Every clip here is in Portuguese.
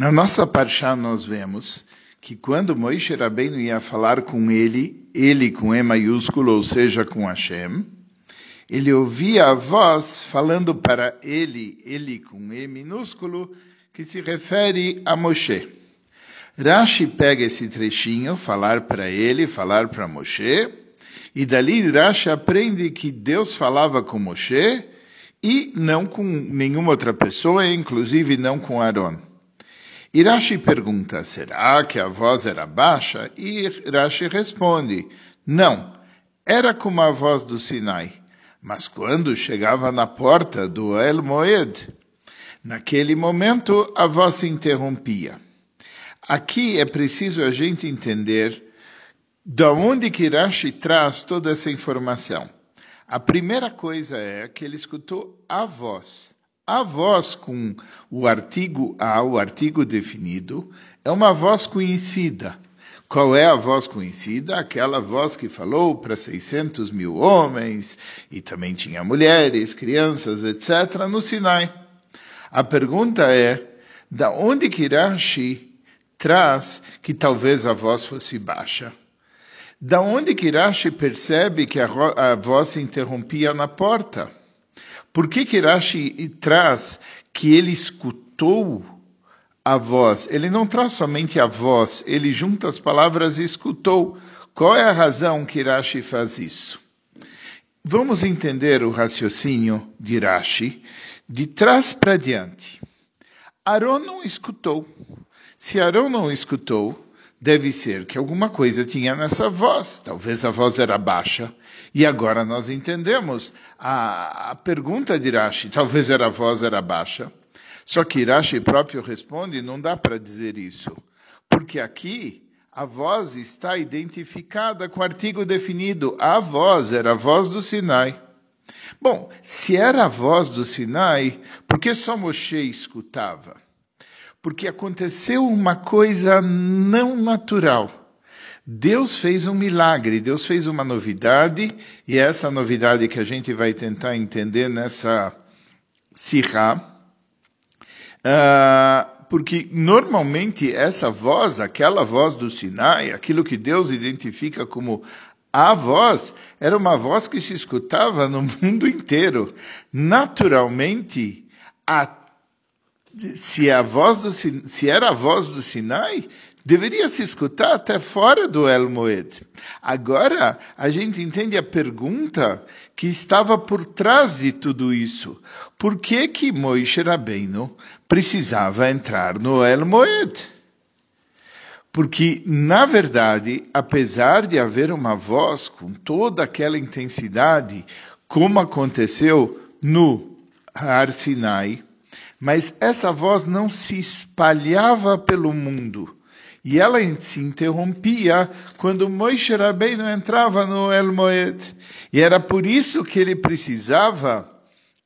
Na nossa parshá nós vemos que quando Moisés Rabbeinu ia falar com ele, ele com E maiúsculo, ou seja, com Hashem, ele ouvia a voz falando para ele, ele com E minúsculo, que se refere a Moshe. Rashi pega esse trechinho, falar para ele, falar para Moshe, e dali Rashi aprende que Deus falava com Moshe e não com nenhuma outra pessoa, inclusive não com Aaron. E Rashi pergunta, será que a voz era baixa? E Rashi responde, não, era como a voz do Sinai. Mas quando chegava na porta do El Moed, naquele momento a voz se interrompia. Aqui é preciso a gente entender de onde que Rashi traz toda essa informação. A primeira coisa é que ele escutou a voz. A voz com o artigo a, o artigo definido, é uma voz conhecida. Qual é a voz conhecida? Aquela voz que falou para 600 mil homens, e também tinha mulheres, crianças, etc., no Sinai. A pergunta é, da onde que Rashi traz que talvez a voz fosse baixa? Da onde que Rashi percebe que a, a voz se interrompia na porta? Por que que Rashi traz que ele escutou a voz? Ele não traz somente a voz, ele junta as palavras e escutou. Qual é a razão que Rashi faz isso? Vamos entender o raciocínio de Rashi de trás para diante. Aaron não escutou. Se Aaron não escutou, deve ser que alguma coisa tinha nessa voz. Talvez a voz era baixa. E agora nós entendemos a, a pergunta de Rashi. Talvez era a voz era baixa. Só que Rashi próprio responde, não dá para dizer isso. Porque aqui a voz está identificada com o artigo definido. A voz era a voz do Sinai. Bom, se era a voz do Sinai, por que só Moshe escutava? Porque aconteceu uma coisa não natural. Deus fez um milagre, Deus fez uma novidade, e é essa novidade que a gente vai tentar entender nessa sirá, uh, porque normalmente essa voz, aquela voz do Sinai, aquilo que Deus identifica como a voz, era uma voz que se escutava no mundo inteiro. Naturalmente, a se a voz do se era a voz do Sinai, deveria se escutar até fora do El Moed. Agora a gente entende a pergunta que estava por trás de tudo isso. Por que que Moisés Rabbeinu precisava entrar no El Moed? Porque, na verdade, apesar de haver uma voz com toda aquela intensidade, como aconteceu no Har Sinai, mas essa voz não se espalhava pelo mundo. E ela se interrompia quando Moisés Rabbeinu entrava no El Moed. E era por isso que ele precisava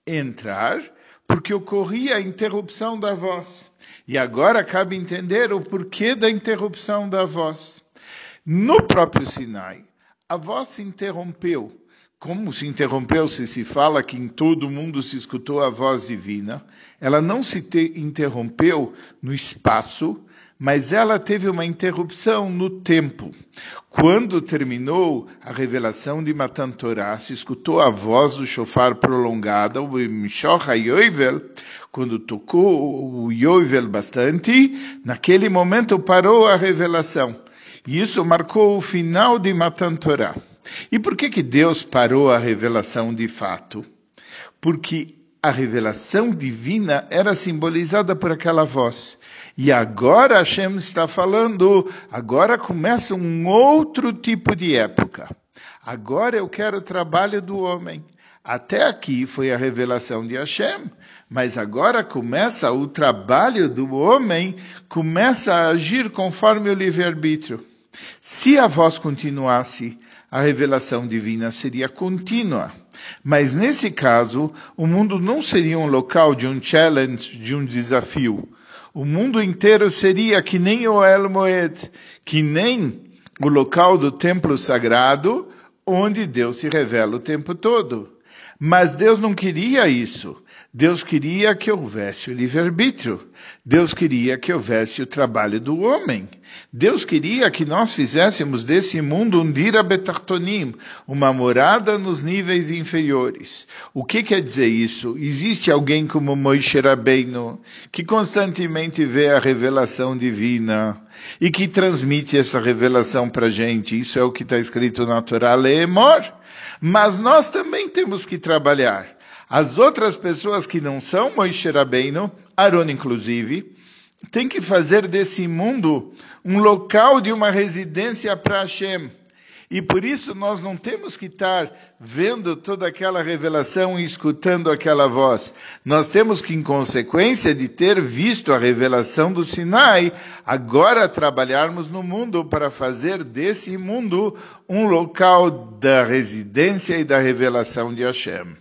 entrar, porque ocorria a interrupção da voz. E agora cabe entender o porquê da interrupção da voz. No próprio Sinai, a voz se interrompeu como se interrompeu se se fala que em todo o mundo se escutou a voz divina, ela não se interrompeu no espaço, mas ela teve uma interrupção no tempo. Quando terminou a revelação de Matan Torah, se escutou a voz do shofar prolongada, o Mishoch HaYovel, quando tocou o Yovel bastante, naquele momento parou a revelação. E isso marcou o final de Matan Torah. E por que, que Deus parou a revelação de fato? Porque a revelação divina era simbolizada por aquela voz. E agora Hashem está falando, agora começa um outro tipo de época. Agora eu quero o trabalho do homem. Até aqui foi a revelação de Hashem, mas agora começa o trabalho do homem, começa a agir conforme o livre-arbítrio. Se a voz continuasse, a revelação divina seria contínua. Mas nesse caso, o mundo não seria um local de um challenge, de um desafio. O mundo inteiro seria que nem o El Moed, que nem o local do templo sagrado, onde Deus se revela o tempo todo. Mas Deus não queria isso. Deus queria que houvesse o livre-arbítrio. Deus queria que houvesse o trabalho do homem. Deus queria que nós fizéssemos desse mundo um dira betartonim, uma morada nos níveis inferiores. O que quer dizer isso? Existe alguém como Moisés Rabbeinu, que constantemente vê a revelação divina e que transmite essa revelação para a gente. Isso é o que está escrito na Torá Leemor. Mas nós também temos que trabalhar. As outras pessoas que não são Moisés Rabbeinu, Aaron inclusive, tem que fazer desse mundo um local de uma residência para Hashem. E por isso nós não temos que estar vendo toda aquela revelação e escutando aquela voz. Nós temos que, em consequência de ter visto a revelação do Sinai, agora trabalharmos no mundo para fazer desse mundo um local da residência e da revelação de Hashem.